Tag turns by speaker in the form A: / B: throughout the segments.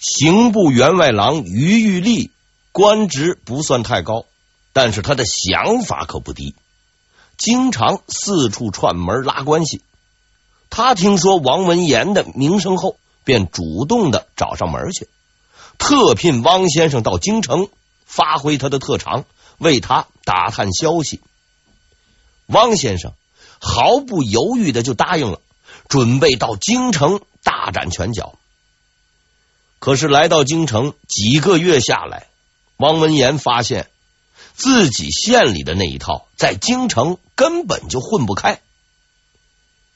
A: 刑部员外郎于玉立官职不算太高，但是他的想法可不低，经常四处串门拉关系。他听说王文言的名声后，便主动的找上门去，特聘汪先生到京城，发挥他的特长，为他打探消息。汪先生毫不犹豫的就答应了，准备到京城大展拳脚。可是来到京城几个月下来，汪文言发现自己县里的那一套在京城根本就混不开，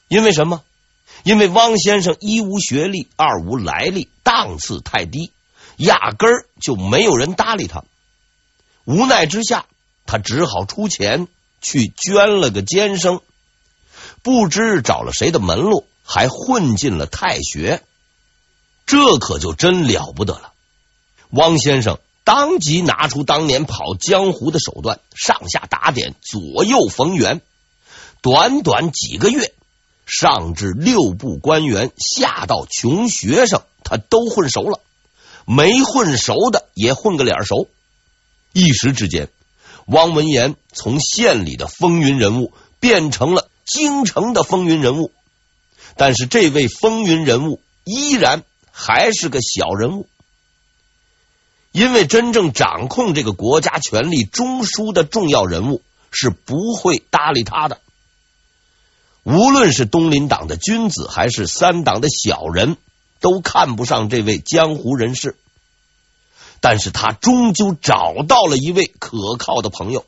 A: 因为什么？因为汪先生一无学历，二无来历，档次太低，压根儿就没有人搭理他。无奈之下，他只好出钱去捐了个监生，不知找了谁的门路，还混进了太学。这可就真了不得了。汪先生当即拿出当年跑江湖的手段，上下打点，左右逢源，短短几个月。上至六部官员，下到穷学生，他都混熟了。没混熟的也混个脸熟。一时之间，汪文言从县里的风云人物变成了京城的风云人物。但是，这位风云人物依然还是个小人物，因为真正掌控这个国家权力中枢的重要人物是不会搭理他的。无论是东林党的君子，还是三党的小人，都看不上这位江湖人士。但是他终究找到了一位可靠的朋友，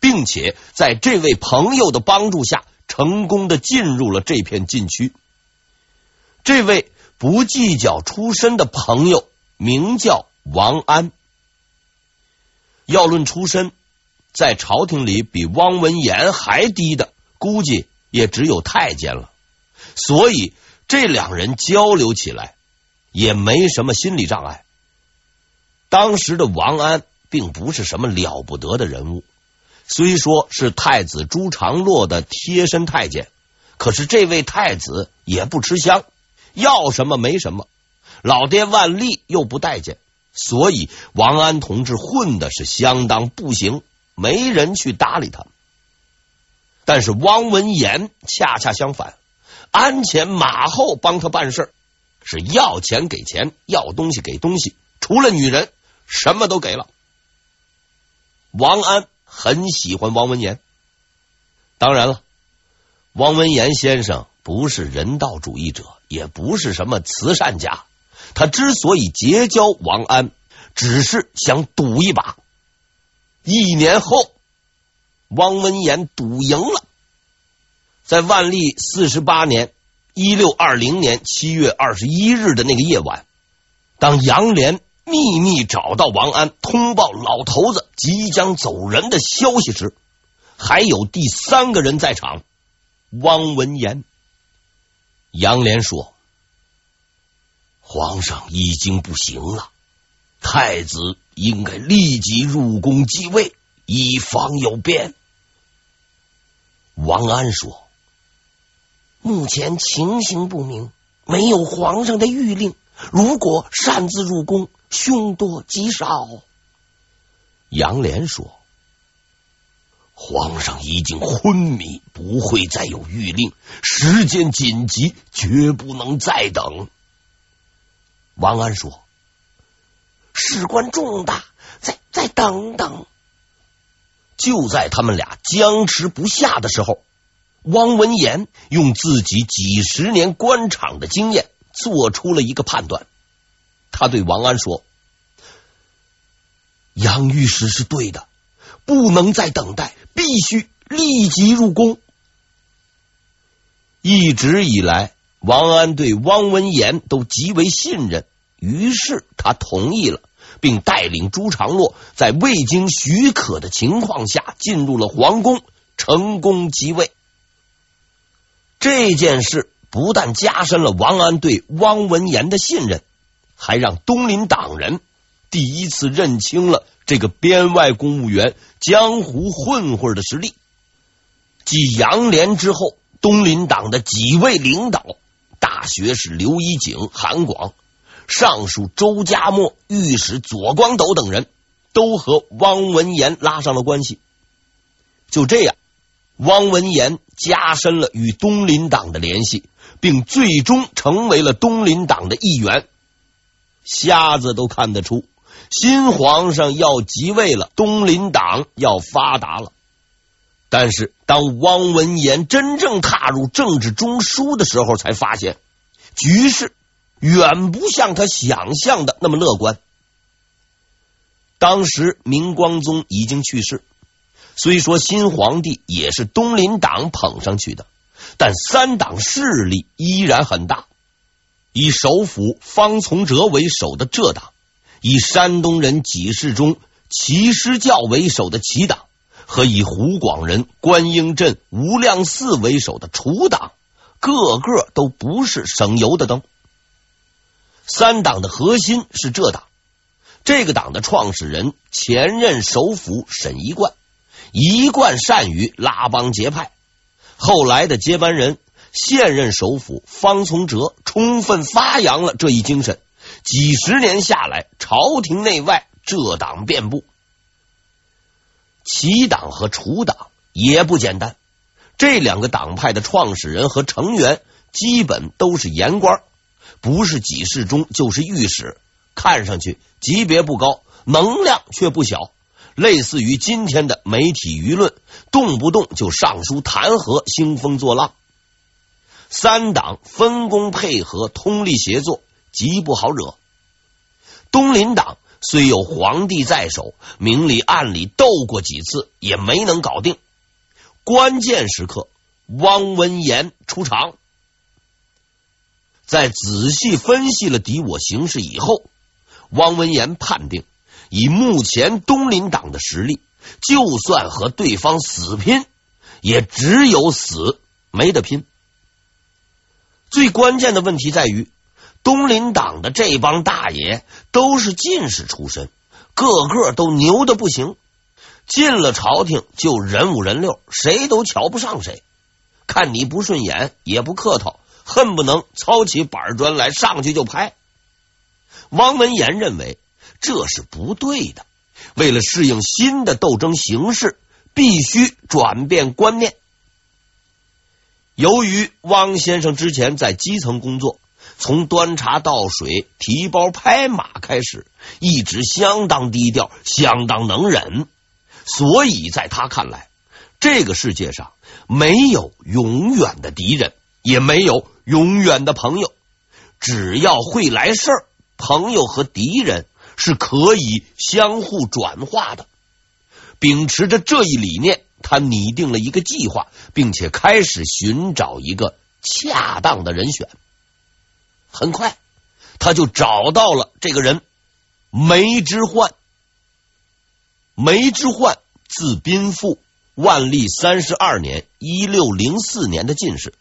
A: 并且在这位朋友的帮助下，成功的进入了这片禁区。这位不计较出身的朋友名叫王安。要论出身，在朝廷里比汪文言还低的，估计。也只有太监了，所以这两人交流起来也没什么心理障碍。当时的王安并不是什么了不得的人物，虽说是太子朱常洛的贴身太监，可是这位太子也不吃香，要什么没什么，老爹万历又不待见，所以王安同志混的是相当不行，没人去搭理他。但是汪文言恰恰相反，鞍前马后帮他办事，是要钱给钱，要东西给东西，除了女人什么都给了。王安很喜欢汪文言，当然了，汪文言先生不是人道主义者，也不是什么慈善家，他之所以结交王安，只是想赌一把。一年后。汪文言赌赢了，在万历四十八年（一六二零年）七月二十一日的那个夜晚，当杨连秘密找到王安，通报老头子即将走人的消息时，还有第三个人在场——汪文言。杨连说：“皇上已经不行了，太子应该立即入宫继位，以防有变。”王安说：“目前情形不明，没有皇上的谕令。如果擅自入宫，凶多吉少。”杨连说：“皇上已经昏迷，不会再有御令。时间紧急，绝不能再等。”王安说：“事关重大，再再等等。”就在他们俩僵持不下的时候，汪文言用自己几十年官场的经验做出了一个判断。他对王安说：“杨御史是对的，不能再等待，必须立即入宫。”一直以来，王安对汪文言都极为信任，于是他同意了。并带领朱常洛在未经许可的情况下进入了皇宫，成功即位。这件事不但加深了王安对汪文言的信任，还让东林党人第一次认清了这个编外公务员、江湖混混的实力。继杨连之后，东林党的几位领导，大学士刘一景、韩广。尚书周家默、御史左光斗等人都和汪文言拉上了关系。就这样，汪文言加深了与东林党的联系，并最终成为了东林党的一员。瞎子都看得出，新皇上要即位了，东林党要发达了。但是，当汪文言真正踏入政治中枢的时候，才发现局势远不像他想象的那么乐观。当时明光宗已经去世，虽说新皇帝也是东林党捧上去的，但三党势力依然很大。以首辅方从哲为首的浙党，以山东人几世中齐师教为首的齐党。和以湖广人观音镇无量寺为首的楚党，个个都不是省油的灯。三党的核心是浙党，这个党的创始人前任首辅沈一贯，一贯善于拉帮结派。后来的接班人现任首辅方从哲，充分发扬了这一精神。几十年下来，朝廷内外浙党遍布。齐党和楚党也不简单，这两个党派的创始人和成员基本都是言官，不是给事中就是御史，看上去级别不高，能量却不小，类似于今天的媒体舆论，动不动就上书弹劾，兴风作浪。三党分工配合，通力协作，极不好惹。东林党。虽有皇帝在手，明里暗里斗过几次，也没能搞定。关键时刻，汪文言出场，在仔细分析了敌我形势以后，汪文言判定，以目前东林党的实力，就算和对方死拼，也只有死，没得拼。最关键的问题在于。东林党的这帮大爷都是进士出身，个个都牛的不行，进了朝廷就人五人六，谁都瞧不上谁，看你不顺眼也不客套，恨不能操起板砖来上去就拍。汪文言认为这是不对的，为了适应新的斗争形势，必须转变观念。由于汪先生之前在基层工作。从端茶倒水、提包拍马开始，一直相当低调，相当能忍。所以在他看来，这个世界上没有永远的敌人，也没有永远的朋友。只要会来事儿，朋友和敌人是可以相互转化的。秉持着这一理念，他拟定了一个计划，并且开始寻找一个恰当的人选。很快，他就找到了这个人梅之焕。梅之焕字宾父，万历三十二年（一六零四年）的进士，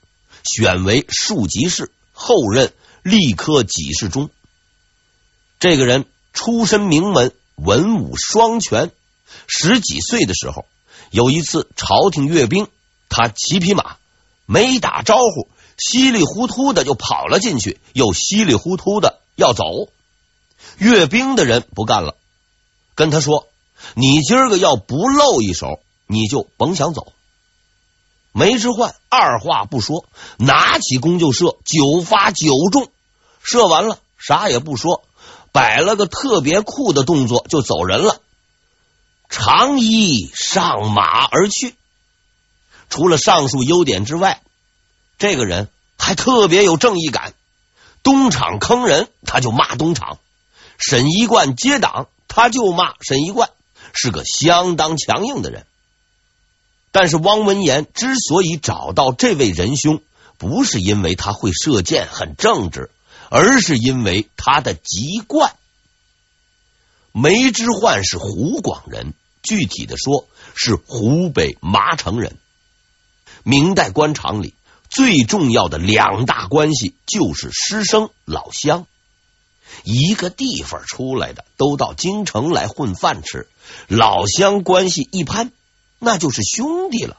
A: 选为庶吉士，后任吏科给事中。这个人出身名门，文武双全。十几岁的时候，有一次朝廷阅兵，他骑匹马，没打招呼。稀里糊涂的就跑了进去，又稀里糊涂的要走。阅兵的人不干了，跟他说：“你今儿个要不露一手，你就甭想走。”梅之焕二话不说，拿起弓就射，九发九中。射完了，啥也不说，摆了个特别酷的动作就走人了，长衣上马而去。除了上述优点之外，这个人还特别有正义感，东厂坑人他就骂东厂，沈一贯接党他就骂沈一贯，是个相当强硬的人。但是汪文言之所以找到这位仁兄，不是因为他会射箭很正直，而是因为他的籍贯。梅之焕是湖广人，具体的说是湖北麻城人。明代官场里。最重要的两大关系就是师生老乡，一个地方出来的都到京城来混饭吃，老乡关系一攀，那就是兄弟了。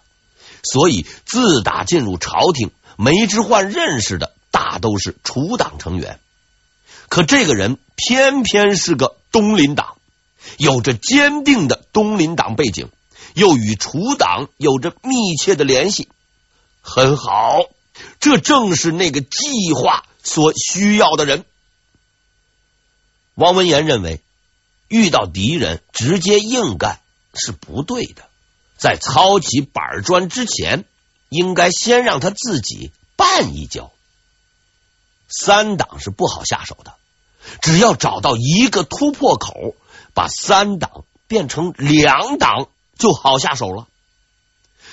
A: 所以自打进入朝廷，梅之焕认识的大都是楚党成员。可这个人偏偏是个东林党，有着坚定的东林党背景，又与楚党有着密切的联系。很好，这正是那个计划所需要的人。汪文言认为，遇到敌人直接硬干是不对的，在操起板砖之前，应该先让他自己绊一跤。三党是不好下手的，只要找到一个突破口，把三党变成两党就好下手了。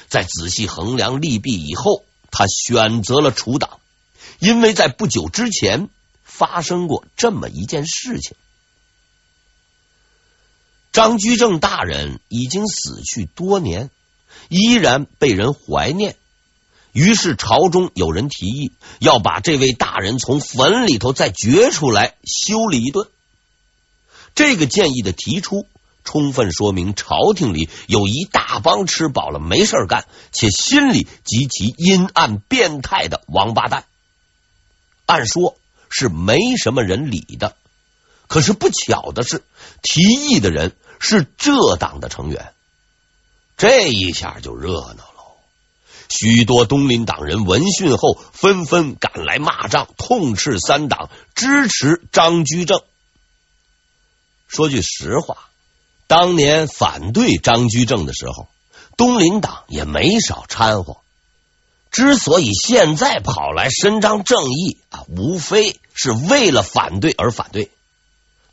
A: 在仔细衡量利弊以后，他选择了除党，因为在不久之前发生过这么一件事情。张居正大人已经死去多年，依然被人怀念。于是朝中有人提议要把这位大人从坟里头再掘出来修理一顿。这个建议的提出，充分说明朝廷里有一大帮吃饱了没事干，且心里极其阴暗变态的王八蛋。按说是没什么人理的，可是不巧的是，提议的人是这党的成员，这一下就热闹了。许多东林党人闻讯后，纷纷赶来骂仗，痛斥三党，支持张居正。说句实话，当年反对张居正的时候，东林党也没少掺和。之所以现在跑来伸张正义啊，无非是为了反对而反对。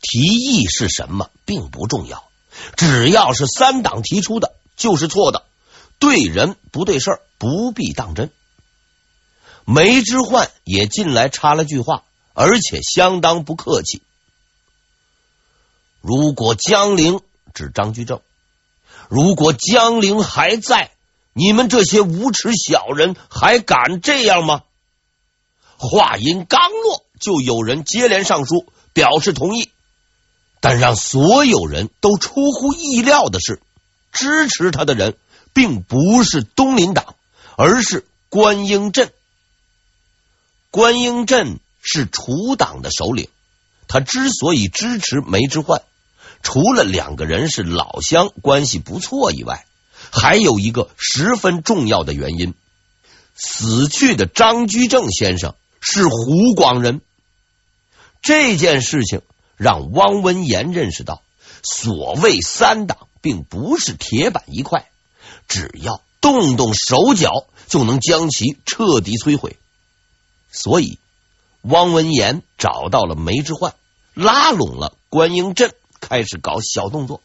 A: 提议是什么并不重要，只要是三党提出的，就是错的。对人不对事儿，不必当真。梅之焕也进来插了句话，而且相当不客气。如果江陵指张居正，如果江陵还在，你们这些无耻小人还敢这样吗？话音刚落，就有人接连上书表示同意。但让所有人都出乎意料的是，支持他的人。并不是东林党，而是关英镇。关英镇是楚党的首领，他之所以支持梅之焕，除了两个人是老乡，关系不错以外，还有一个十分重要的原因：死去的张居正先生是湖广人。这件事情让汪文言认识到，所谓三党并不是铁板一块。只要动动手脚，就能将其彻底摧毁。所以，汪文言找到了梅之焕，拉拢了关英镇，开始搞小动作。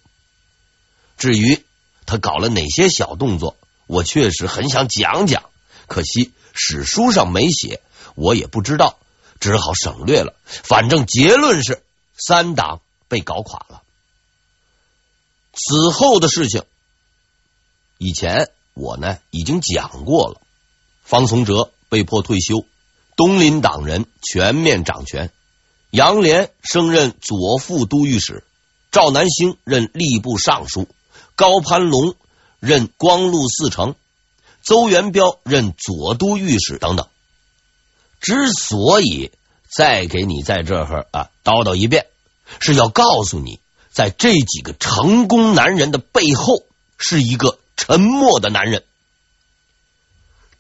A: 至于他搞了哪些小动作，我确实很想讲讲，可惜史书上没写，我也不知道，只好省略了。反正结论是，三党被搞垮了。此后的事情。以前我呢已经讲过了，方从哲被迫退休，东林党人全面掌权，杨连升任左副都御史，赵南星任吏部尚书，高攀龙任光禄寺丞，邹元标任左都御史等等。之所以再给你在这儿啊叨叨一遍，是要告诉你，在这几个成功男人的背后是一个。沉默的男人，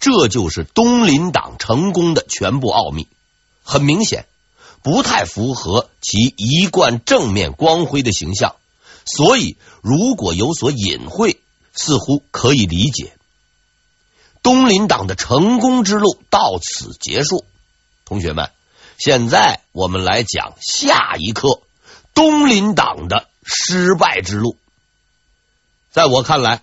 A: 这就是东林党成功的全部奥秘。很明显，不太符合其一贯正面光辉的形象，所以如果有所隐晦，似乎可以理解。东林党的成功之路到此结束。同学们，现在我们来讲下一课：东林党的失败之路。在我看来。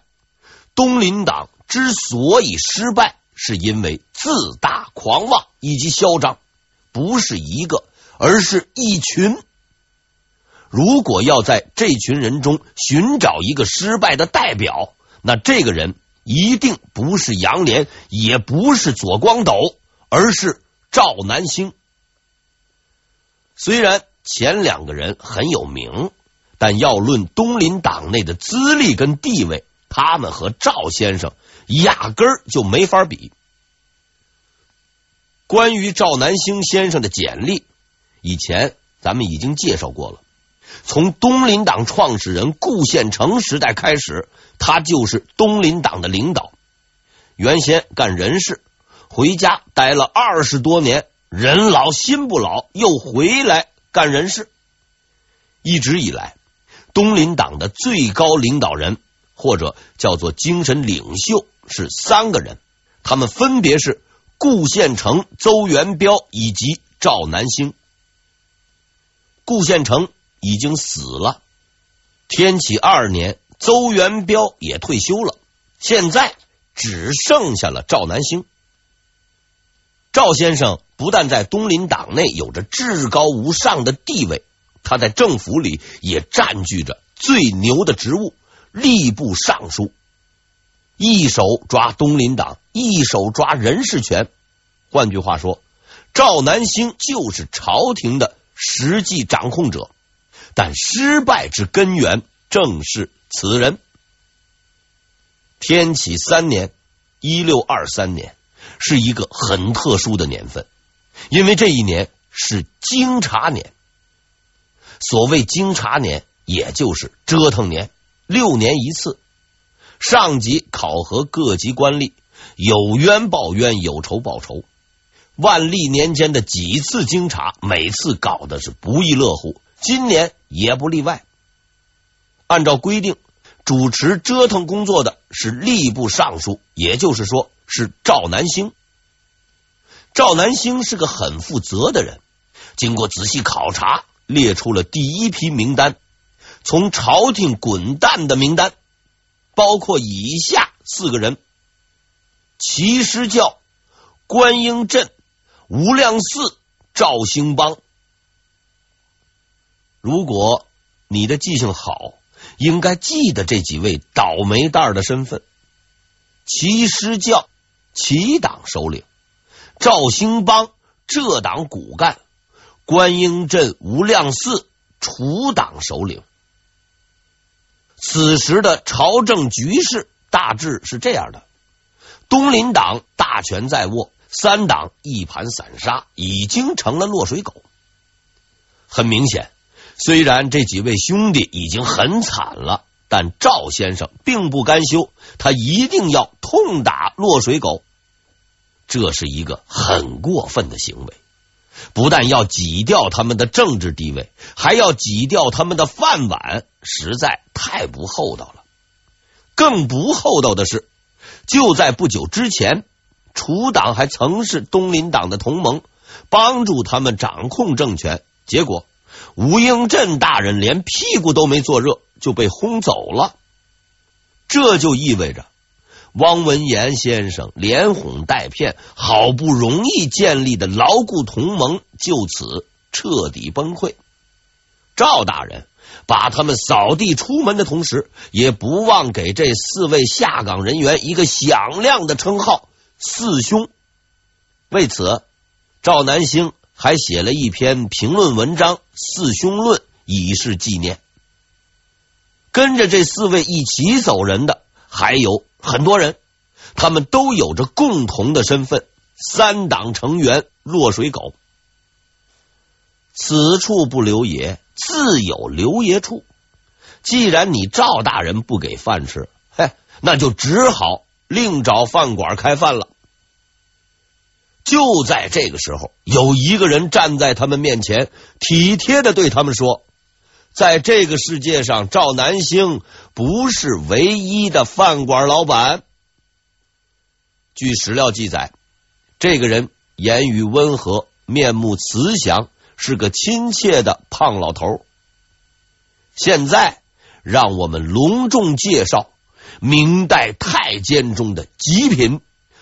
A: 东林党之所以失败，是因为自大、狂妄以及嚣张，不是一个，而是一群。如果要在这群人中寻找一个失败的代表，那这个人一定不是杨连，也不是左光斗，而是赵南星。虽然前两个人很有名，但要论东林党内的资历跟地位。他们和赵先生压根儿就没法比。关于赵南星先生的简历，以前咱们已经介绍过了。从东林党创始人顾献成时代开始，他就是东林党的领导。原先干人事，回家待了二十多年，人老心不老，又回来干人事。一直以来，东林党的最高领导人或者叫做精神领袖是三个人，他们分别是顾献成、邹元标以及赵南星。顾献成已经死了，天启二年，邹元标也退休了，现在。只剩下了赵南星。赵先生不但在东林党内有着至高无上的地位，他在政府里也占据着最牛的职务——吏部尚书，一手抓东林党，一手抓人事权。换句话说，赵南星就是朝廷的实际掌控者。但失败之根源正是此人。天启三年，一六二三年，是一个很特殊的年份，因为这一年是京察年。所谓京察年，也就是折腾年，六年一次。上级考核各级官吏，有冤报冤，有仇报仇。万历年间的几次京察，每次搞的是不亦乐乎，今年也不例外。按照规定。主持折腾工作的是吏部尚书，也就是说是赵南星。赵南星是个很负责的人，经过仔细考察，列出了第一批名单，从朝廷滚蛋的名单，包括以下四个人：齐师教、关英镇、无量寺、赵兴邦。如果你的记性好。应该记得这几位倒霉蛋儿的身份：齐师教，齐党首领；赵兴邦，浙党骨干；关英镇、无量寺，楚党首领。此时的朝政局势大致是这样的：东林党大权在握，三党一盘散沙，已经成了落水狗。很明显。虽然这几位兄弟已经很惨了，但赵先生并不甘休，他一定要痛打落水狗。这是一个很过分的行为，不但要挤掉他们的政治地位，还要挤掉他们的饭碗，实在太不厚道了。更不厚道的是，就在不久之前，楚党还曾是东林党的同盟，帮助他们掌控政权，结果。吴英镇大人连屁股都没坐热就被轰走了，这就意味着汪文言先生连哄带骗，好不容易建立的牢固同盟就此彻底崩溃。赵大人把他们扫地出门的同时，也不忘给这四位下岗人员一个响亮的称号“四兄”。为此，赵南星。还写了一篇评论文章《四兄论》，以示纪念。跟着这四位一起走人的还有很多人，他们都有着共同的身份——三党成员、落水狗。此处不留爷，自有留爷处。既然你赵大人不给饭吃，嘿，那就只好另找饭馆开饭了。就在这个时候，有一个人站在他们面前，体贴的对他们说：“在这个世界上，赵南星不是唯一的饭馆老板。”据史料记载，这个人言语温和，面目慈祥，是个亲切的胖老头。现在，让我们隆重介绍明代太监中的极品。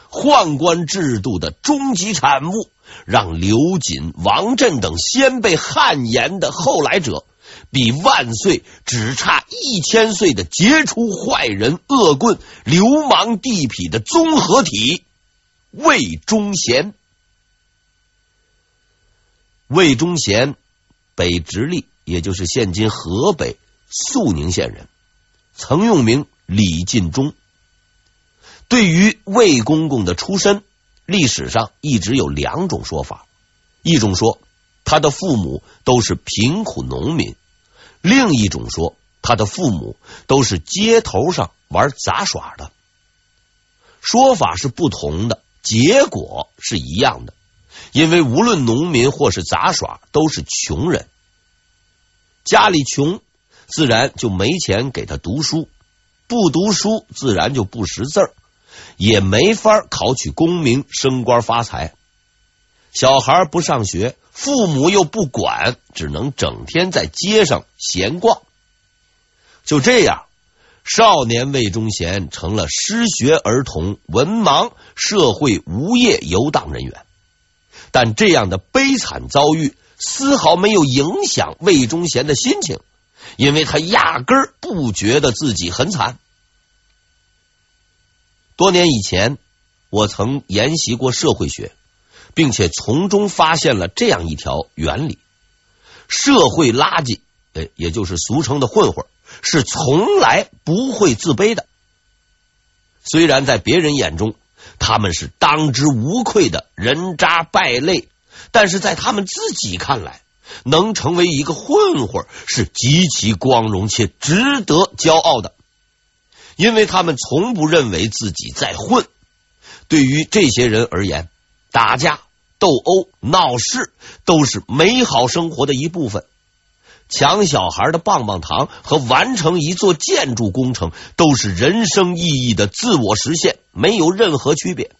A: 宦官制度的终极产物，让刘瑾、王震等先辈汗颜的后来者，比万岁只差一千岁的杰出坏人、恶棍、流氓地痞的综合体——魏忠贤。魏忠贤，北直隶，也就是现今河北肃宁县人，曾用名李进忠。对于魏公公的出身，历史上一直有两种说法。一种说他的父母都是贫苦农民；另一种说，他的父母都是街头上玩杂耍的。说法是不同的，结果是一样的，因为无论农民或是杂耍，都是穷人，家里穷，自然就没钱给他读书，不读书，自然就不识字儿，也没法考取功名、升官发财。小孩不上学，父母又不管，只能整天在街上闲逛。就这样。少年魏忠贤成了失学儿童、文盲、社会无业游荡人员，但这样的悲惨遭遇丝毫没有影响魏忠贤的心情，因为他压根儿不觉得自己很惨。多年以前，我曾研习过社会学，并且从中发现了这样一条原理：社会垃圾，呃，也就是俗称的混混。是从来不会自卑的。虽然在别人眼中他们是当之无愧的人渣败类，但是在他们自己看来，能成为一个混混是极其光荣且值得骄傲的，因为他们从不认为自己在混。对于这些人而言，打架、斗殴、闹事都是美好生活的一部分。抢小孩的棒棒糖和完成一座建筑工程都是人生意义的自我实现，没有任何区别。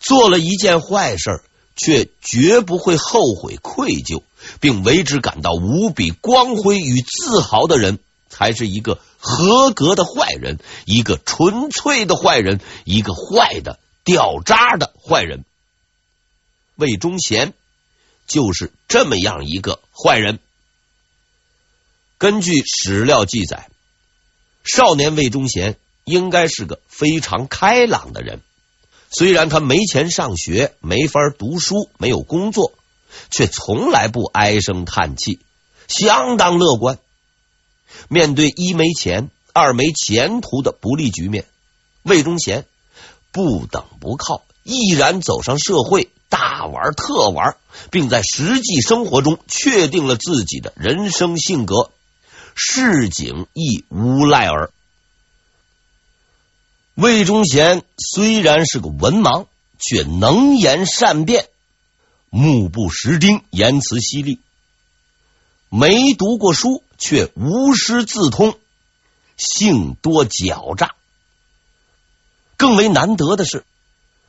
A: 做了一件坏事，却绝不会后悔愧疚，并为之感到无比光辉与自豪的人，才是一个合格的坏人，一个纯粹的坏人，一个坏的掉渣的坏人。魏忠贤。就是这么样一个坏人。根据史料记载，少年魏忠贤应该是个非常开朗的人。虽然他没钱上学，没法读书，没有工作，却从来不唉声叹气，相当乐观。面对一没钱、二没前途的不利局面，魏忠贤不等不靠，毅然走上社会。大玩特玩，并在实际生活中确定了自己的人生性格。市井亦无赖儿。魏忠贤虽然是个文盲，却能言善辩，目不识丁，言辞犀利。没读过书，却无师自通，性多狡诈。更为难得的是。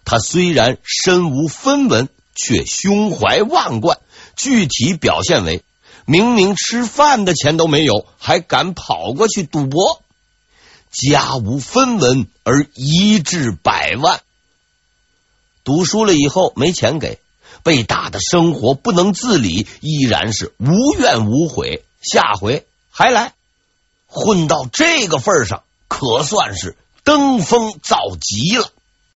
A: 他虽然身无分文，却胸怀万贯。具体表现为：明明吃饭的钱都没有，还敢跑过去赌博；家无分文而一至百万。赌输了以后没钱给，被打的生活不能自理，依然是无怨无悔。下回还来，混到这个份上，可算是登峰造极了。